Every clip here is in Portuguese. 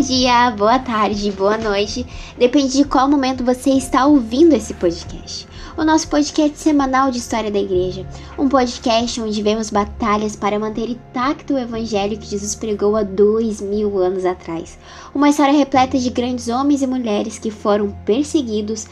dia, boa tarde, boa noite. Depende de qual momento você está ouvindo esse podcast. O nosso podcast semanal de história da igreja. Um podcast onde vemos batalhas para manter intacto o evangelho que Jesus pregou há dois mil anos atrás. Uma história repleta de grandes homens e mulheres que foram perseguidos,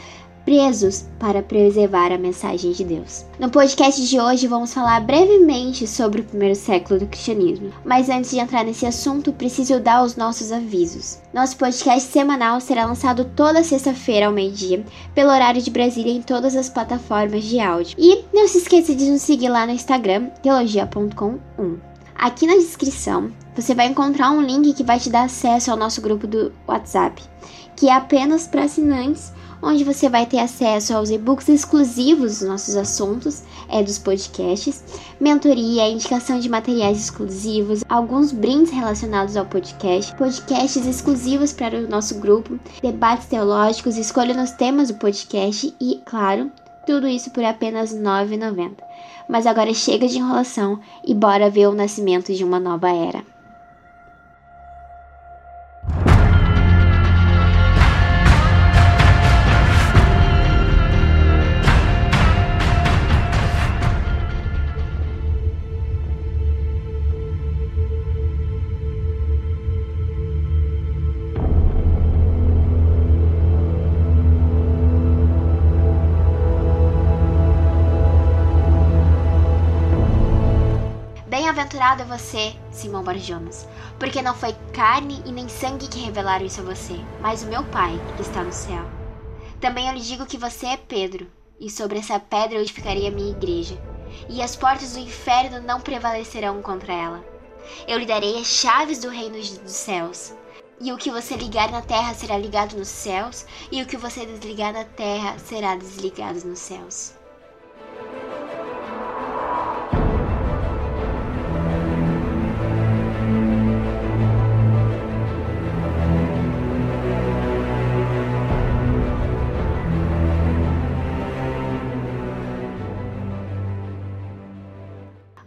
presos para preservar a mensagem de Deus. No podcast de hoje vamos falar brevemente sobre o primeiro século do cristianismo, mas antes de entrar nesse assunto, preciso dar os nossos avisos. Nosso podcast semanal será lançado toda sexta-feira ao meio-dia, pelo horário de Brasília em todas as plataformas de áudio. E não se esqueça de nos seguir lá no Instagram, teologia.com1. Aqui na descrição você vai encontrar um link que vai te dar acesso ao nosso grupo do WhatsApp, que é apenas para assinantes onde você vai ter acesso aos e-books exclusivos dos nossos assuntos, é dos podcasts, mentoria, indicação de materiais exclusivos, alguns brindes relacionados ao podcast, podcasts exclusivos para o nosso grupo, debates teológicos, escolha nos temas do podcast e, claro, tudo isso por apenas R$ 9,90. Mas agora chega de enrolação e bora ver o nascimento de uma nova era. Bem-aventurado é você, Simão Barjonas, porque não foi carne e nem sangue que revelaram isso a você, mas o meu Pai que está no céu. Também eu lhe digo que você é Pedro, e sobre essa pedra eu edificarei a minha igreja, e as portas do inferno não prevalecerão contra ela. Eu lhe darei as chaves do reino dos céus. E o que você ligar na terra será ligado nos céus, e o que você desligar na terra será desligado nos céus.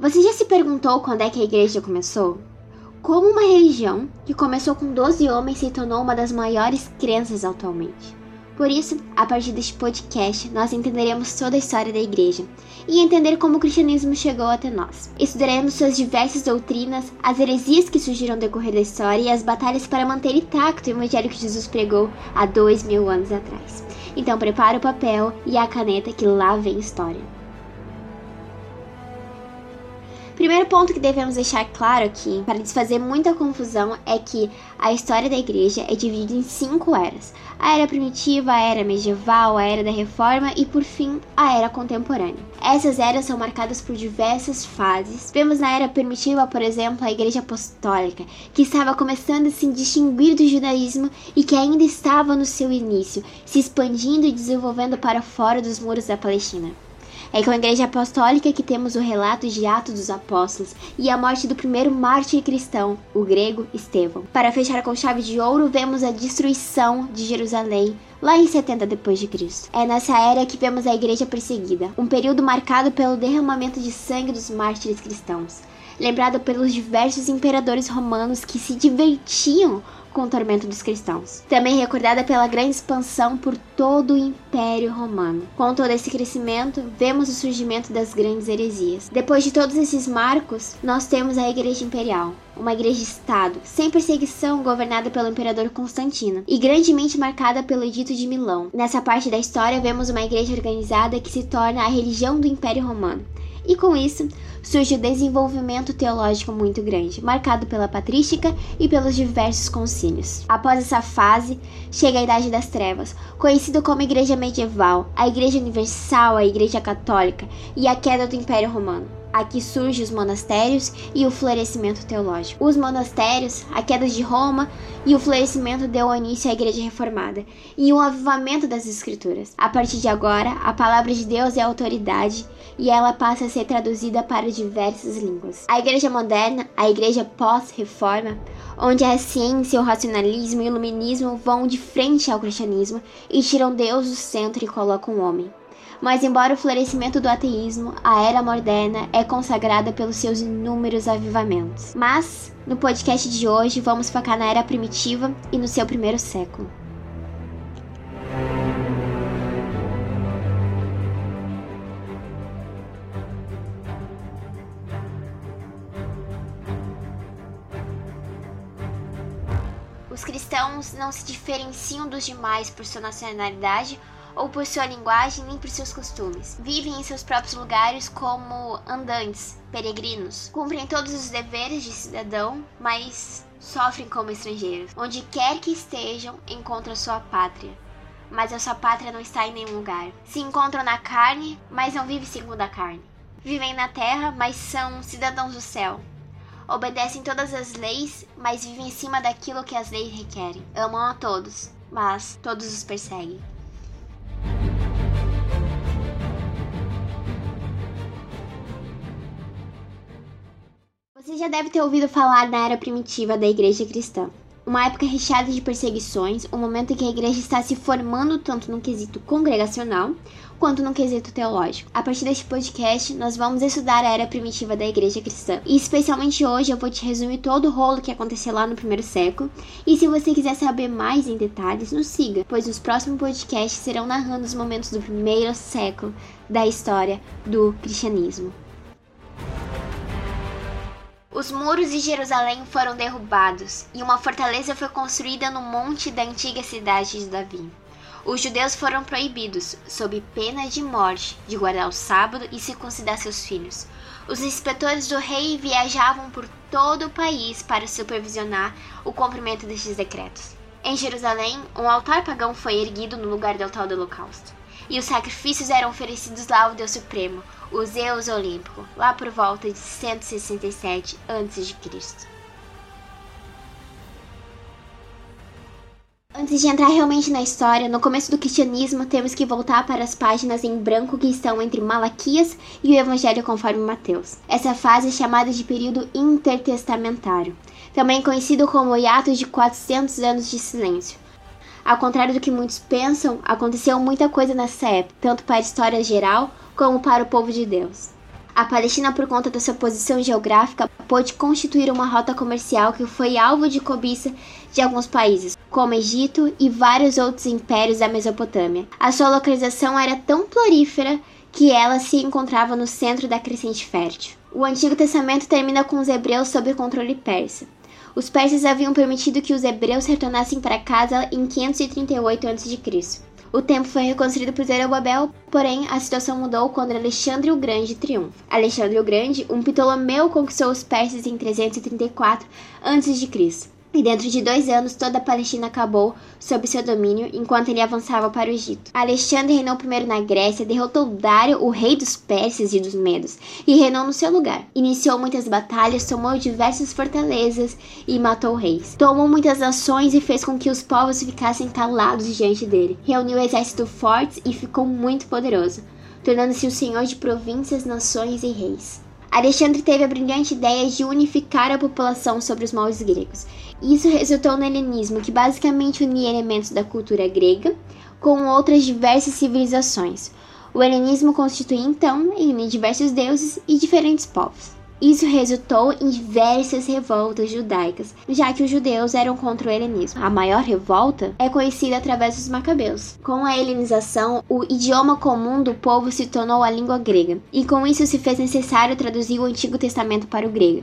Você já se perguntou quando é que a igreja começou? Como uma religião que começou com 12 homens se tornou uma das maiores crenças atualmente. Por isso, a partir deste podcast, nós entenderemos toda a história da igreja e entender como o cristianismo chegou até nós. Estudaremos suas diversas doutrinas, as heresias que surgiram no decorrer da história e as batalhas para manter intacto o evangelho que Jesus pregou há dois mil anos atrás. Então prepara o papel e a caneta que lá vem história. Primeiro ponto que devemos deixar claro aqui, para desfazer muita confusão, é que a história da igreja é dividida em cinco eras: a era primitiva, a era medieval, a era da reforma e, por fim, a era contemporânea. Essas eras são marcadas por diversas fases. Vemos na era primitiva, por exemplo, a igreja apostólica, que estava começando a se distinguir do judaísmo e que ainda estava no seu início, se expandindo e desenvolvendo para fora dos muros da Palestina. É com a Igreja Apostólica que temos o relato de Atos dos Apóstolos e a morte do primeiro mártir cristão, o grego Estevão. Para fechar com chave de ouro, vemos a destruição de Jerusalém lá em 70 depois de Cristo. É nessa era que vemos a igreja perseguida, um período marcado pelo derramamento de sangue dos mártires cristãos, lembrado pelos diversos imperadores romanos que se divertiam com o tormento dos cristãos. Também recordada pela grande expansão por todo o Império Romano. Com todo esse crescimento, vemos o surgimento das grandes heresias. Depois de todos esses marcos, nós temos a Igreja Imperial, uma igreja-estado, sem perseguição, governada pelo imperador Constantino e grandemente marcada pelo Edito de Milão. Nessa parte da história, vemos uma igreja organizada que se torna a religião do Império Romano. E com isso, surge o desenvolvimento teológico muito grande, marcado pela patrística e pelos diversos concílios. Após essa fase, chega a Idade das Trevas, conhecido como Igreja Medieval, a Igreja Universal, a Igreja Católica e a queda do Império Romano. Aqui surgem os monastérios e o florescimento teológico. Os monastérios, a queda de Roma e o florescimento deu início à Igreja Reformada e um avivamento das Escrituras. A partir de agora, a palavra de Deus é autoridade e ela passa a ser traduzida para diversas línguas. A Igreja Moderna, a Igreja pós-reforma, onde a ciência, o racionalismo e o iluminismo vão de frente ao cristianismo e tiram Deus do centro e colocam o homem. Mas, embora o florescimento do ateísmo, a era moderna é consagrada pelos seus inúmeros avivamentos. Mas, no podcast de hoje, vamos focar na era primitiva e no seu primeiro século. Os cristãos não se diferenciam dos demais por sua nacionalidade ou por sua linguagem nem por seus costumes. Vivem em seus próprios lugares como andantes, peregrinos. Cumprem todos os deveres de cidadão, mas sofrem como estrangeiros. Onde quer que estejam, encontram sua pátria. Mas a sua pátria não está em nenhum lugar. Se encontram na carne, mas não vivem segundo a carne. Vivem na terra, mas são cidadãos do céu. Obedecem todas as leis, mas vivem em cima daquilo que as leis requerem. Amam a todos, mas todos os perseguem. Você já deve ter ouvido falar na era primitiva da igreja cristã. Uma época recheada de perseguições, um momento em que a igreja está se formando tanto no quesito congregacional quanto no quesito teológico. A partir deste podcast, nós vamos estudar a era primitiva da igreja cristã. E especialmente hoje eu vou te resumir todo o rolo que aconteceu lá no primeiro século. E se você quiser saber mais em detalhes, nos siga, pois os próximos podcasts serão narrando os momentos do primeiro século da história do cristianismo. Os muros de Jerusalém foram derrubados e uma fortaleza foi construída no monte da antiga cidade de Davi. Os judeus foram proibidos, sob pena de morte, de guardar o sábado e circuncidar seus filhos. Os inspetores do rei viajavam por todo o país para supervisionar o cumprimento destes decretos. Em Jerusalém, um altar pagão foi erguido no lugar do altar do holocausto, e os sacrifícios eram oferecidos lá ao Deus Supremo, o Zeus Olímpico, lá por volta de 167 a.C. Antes de entrar realmente na história, no começo do cristianismo temos que voltar para as páginas em branco que estão entre Malaquias e o Evangelho conforme Mateus. Essa fase é chamada de período intertestamentário, também conhecido como hiato de 400 anos de silêncio. Ao contrário do que muitos pensam, aconteceu muita coisa nessa época, tanto para a história geral como para o povo de Deus. A Palestina, por conta da sua posição geográfica, pôde constituir uma rota comercial que foi alvo de cobiça de alguns países, como Egito e vários outros impérios da Mesopotâmia. A sua localização era tão florífera que ela se encontrava no centro da crescente fértil. O Antigo Testamento termina com os hebreus sob controle persa. Os persas haviam permitido que os hebreus retornassem para casa em 538 a.C. O templo foi reconstruído por Zerubabel, porém a situação mudou quando Alexandre o Grande triunfa. Alexandre o Grande, um Ptolomeu, conquistou os persas em 334 a.C. E dentro de dois anos, toda a Palestina acabou sob seu domínio enquanto ele avançava para o Egito. Alexandre reinou primeiro na Grécia, derrotou Dário, o rei dos persas e dos medos, e reinou no seu lugar. Iniciou muitas batalhas, tomou diversas fortalezas e matou reis. Tomou muitas nações e fez com que os povos ficassem calados diante dele. Reuniu exércitos fortes e ficou muito poderoso, tornando-se o senhor de províncias, nações e reis. Alexandre teve a brilhante ideia de unificar a população sobre os moldes gregos. Isso resultou no helenismo, que basicamente unia elementos da cultura grega com outras diversas civilizações. O helenismo constitui então e diversos deuses e diferentes povos. Isso resultou em diversas revoltas judaicas, já que os judeus eram contra o helenismo. A maior revolta é conhecida através dos macabeus. Com a helenização, o idioma comum do povo se tornou a língua grega, e com isso se fez necessário traduzir o Antigo Testamento para o grego.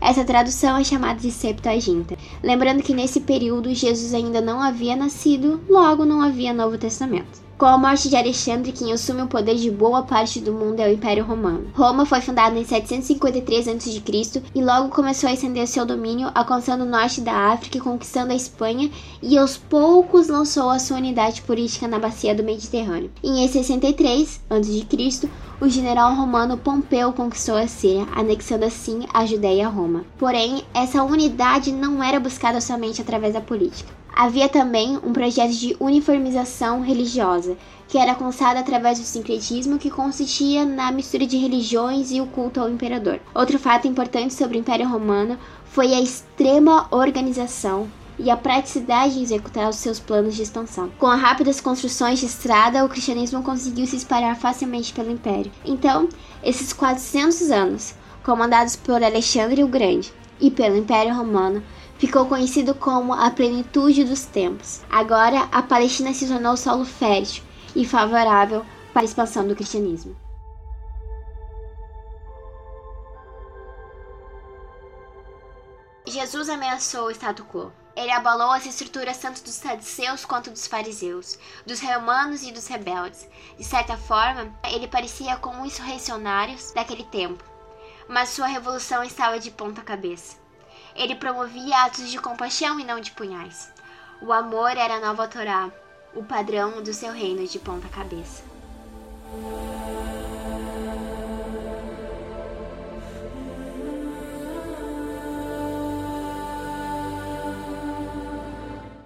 Essa tradução é chamada de Septuaginta. Lembrando que nesse período Jesus ainda não havia nascido, logo não havia Novo Testamento. Com a morte de Alexandre, quem assume o poder de boa parte do mundo é o Império Romano. Roma foi fundada em 753 a.C. e logo começou a estender seu domínio, alcançando o norte da África e conquistando a Espanha, e aos poucos lançou a sua unidade política na bacia do Mediterrâneo. Em 63 a.C., o general romano Pompeu conquistou a Síria, anexando assim a Judéia a Roma. Porém, essa unidade não era buscada somente através da política. Havia também um projeto de uniformização religiosa, que era alcançado através do sincretismo, que consistia na mistura de religiões e o culto ao imperador. Outro fato importante sobre o Império Romano foi a extrema organização e a praticidade em executar os seus planos de expansão. Com as rápidas construções de estrada, o cristianismo conseguiu se espalhar facilmente pelo império. Então, esses 400 anos, comandados por Alexandre o Grande e pelo Império Romano, ficou conhecido como a plenitude dos tempos. Agora, a Palestina se tornou solo fértil e favorável para a expansão do cristianismo. Jesus ameaçou o status quo. Ele abalou as estruturas tanto dos saduceus quanto dos fariseus, dos romanos e dos rebeldes. De certa forma, ele parecia como insurrecionários daquele tempo, mas sua revolução estava de ponta cabeça. Ele promovia atos de compaixão e não de punhais. O amor era a nova Torá, o padrão do seu reino de ponta cabeça.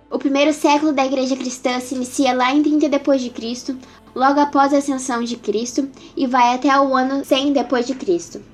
O primeiro século da Igreja Cristã se inicia lá em 30 depois de Cristo, logo após a ascensão de Cristo, e vai até o ano 100 depois de Cristo.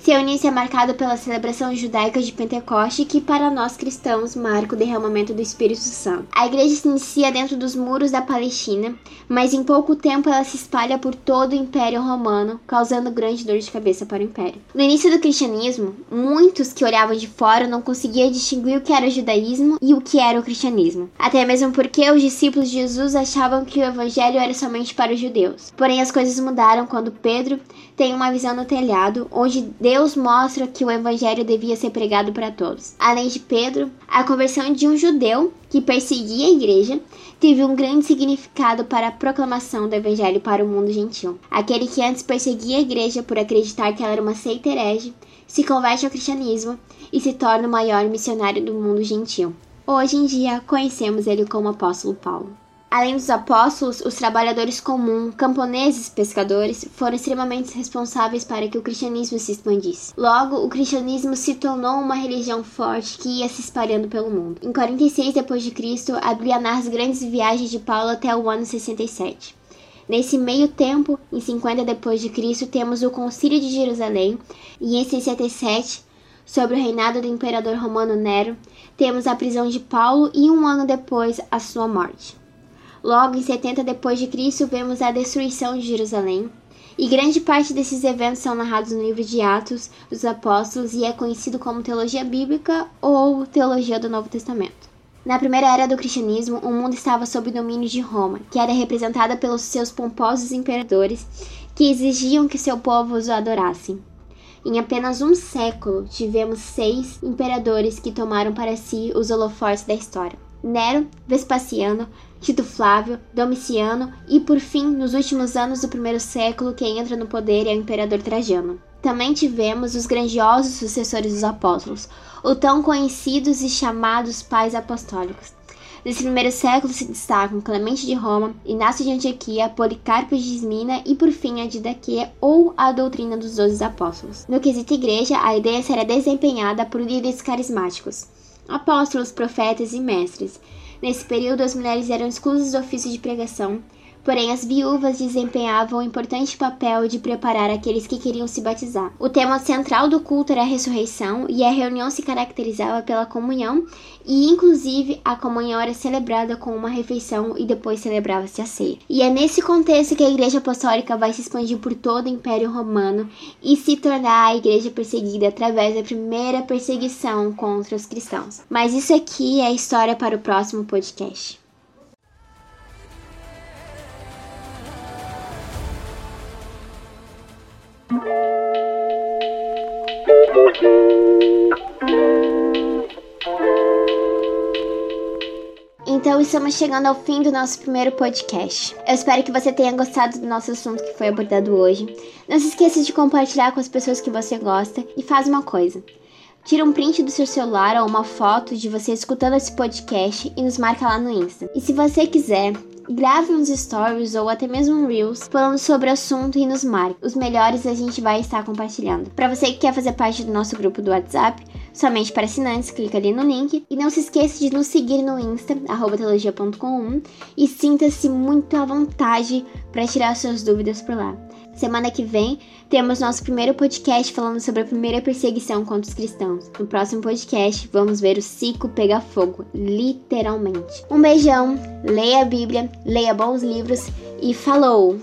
Seu início é marcado pela celebração judaica de Pentecoste, que para nós cristãos marca o derramamento do Espírito Santo. A igreja se inicia dentro dos muros da Palestina, mas em pouco tempo ela se espalha por todo o Império Romano, causando grande dor de cabeça para o Império. No início do cristianismo, muitos que olhavam de fora não conseguiam distinguir o que era o judaísmo e o que era o cristianismo. Até mesmo porque os discípulos de Jesus achavam que o evangelho era somente para os judeus. Porém, as coisas mudaram quando Pedro tem uma visão no telhado, onde Deus mostra que o evangelho devia ser pregado para todos. Além de Pedro, a conversão de um judeu que perseguia a igreja teve um grande significado para a proclamação do evangelho para o mundo gentil. Aquele que antes perseguia a igreja por acreditar que ela era uma seita herege, se converte ao cristianismo e se torna o maior missionário do mundo gentil. Hoje em dia, conhecemos ele como apóstolo Paulo. Além dos apóstolos, os trabalhadores comuns, camponeses, pescadores, foram extremamente responsáveis para que o cristianismo se expandisse. Logo, o cristianismo se tornou uma religião forte que ia se espalhando pelo mundo. Em 46 d.C., a Bíblia narra as grandes viagens de Paulo até o ano 67. Nesse meio tempo, em 50 d.C., temos o Concílio de Jerusalém e em 67, sobre o reinado do imperador romano Nero, temos a prisão de Paulo e um ano depois a sua morte. Logo em 70 depois de Cristo vemos a destruição de Jerusalém, e grande parte desses eventos são narrados no livro de Atos dos Apóstolos e é conhecido como teologia bíblica ou teologia do Novo Testamento. Na primeira era do cristianismo, o mundo estava sob domínio de Roma, que era representada pelos seus pomposos imperadores que exigiam que seu povo os adorassem. Em apenas um século, tivemos seis imperadores que tomaram para si os holofortes da história. Nero, Vespasiano, Tito Flávio, Domiciano e, por fim, nos últimos anos do primeiro século, quem entra no poder é o imperador Trajano. Também tivemos os grandiosos sucessores dos apóstolos, os tão conhecidos e chamados pais apostólicos. Nesse primeiro século se destacam Clemente de Roma, Inácio de Antioquia, Policarpo de Esmina e por fim a Didaquê ou a doutrina dos doze apóstolos. No quesito igreja, a ideia será desempenhada por líderes carismáticos, apóstolos, profetas e mestres, Nesse período, as mulheres eram exclusas do ofício de pregação, porém as viúvas desempenhavam um importante papel de preparar aqueles que queriam se batizar. O tema central do culto era a ressurreição e a reunião se caracterizava pela comunhão e inclusive a comunhão era celebrada com uma refeição e depois celebrava-se a ceia. E é nesse contexto que a Igreja Apostólica vai se expandir por todo o Império Romano e se tornar a igreja perseguida através da primeira perseguição contra os cristãos. Mas isso aqui é história para o próximo podcast. Então estamos chegando ao fim do nosso primeiro podcast. Eu espero que você tenha gostado do nosso assunto que foi abordado hoje. Não se esqueça de compartilhar com as pessoas que você gosta e faz uma coisa. Tira um print do seu celular ou uma foto de você escutando esse podcast e nos marca lá no Insta. E se você quiser, grave uns stories ou até mesmo um Reels falando sobre o assunto e nos marque. Os melhores a gente vai estar compartilhando. Para você que quer fazer parte do nosso grupo do WhatsApp, somente para assinantes, clica ali no link. E não se esqueça de nos seguir no Insta, teologia.com e sinta-se muito à vontade para tirar suas dúvidas por lá. Semana que vem temos nosso primeiro podcast falando sobre a primeira perseguição contra os cristãos. No próximo podcast vamos ver o ciclo pegar fogo, literalmente. Um beijão, leia a Bíblia, leia bons livros e falou!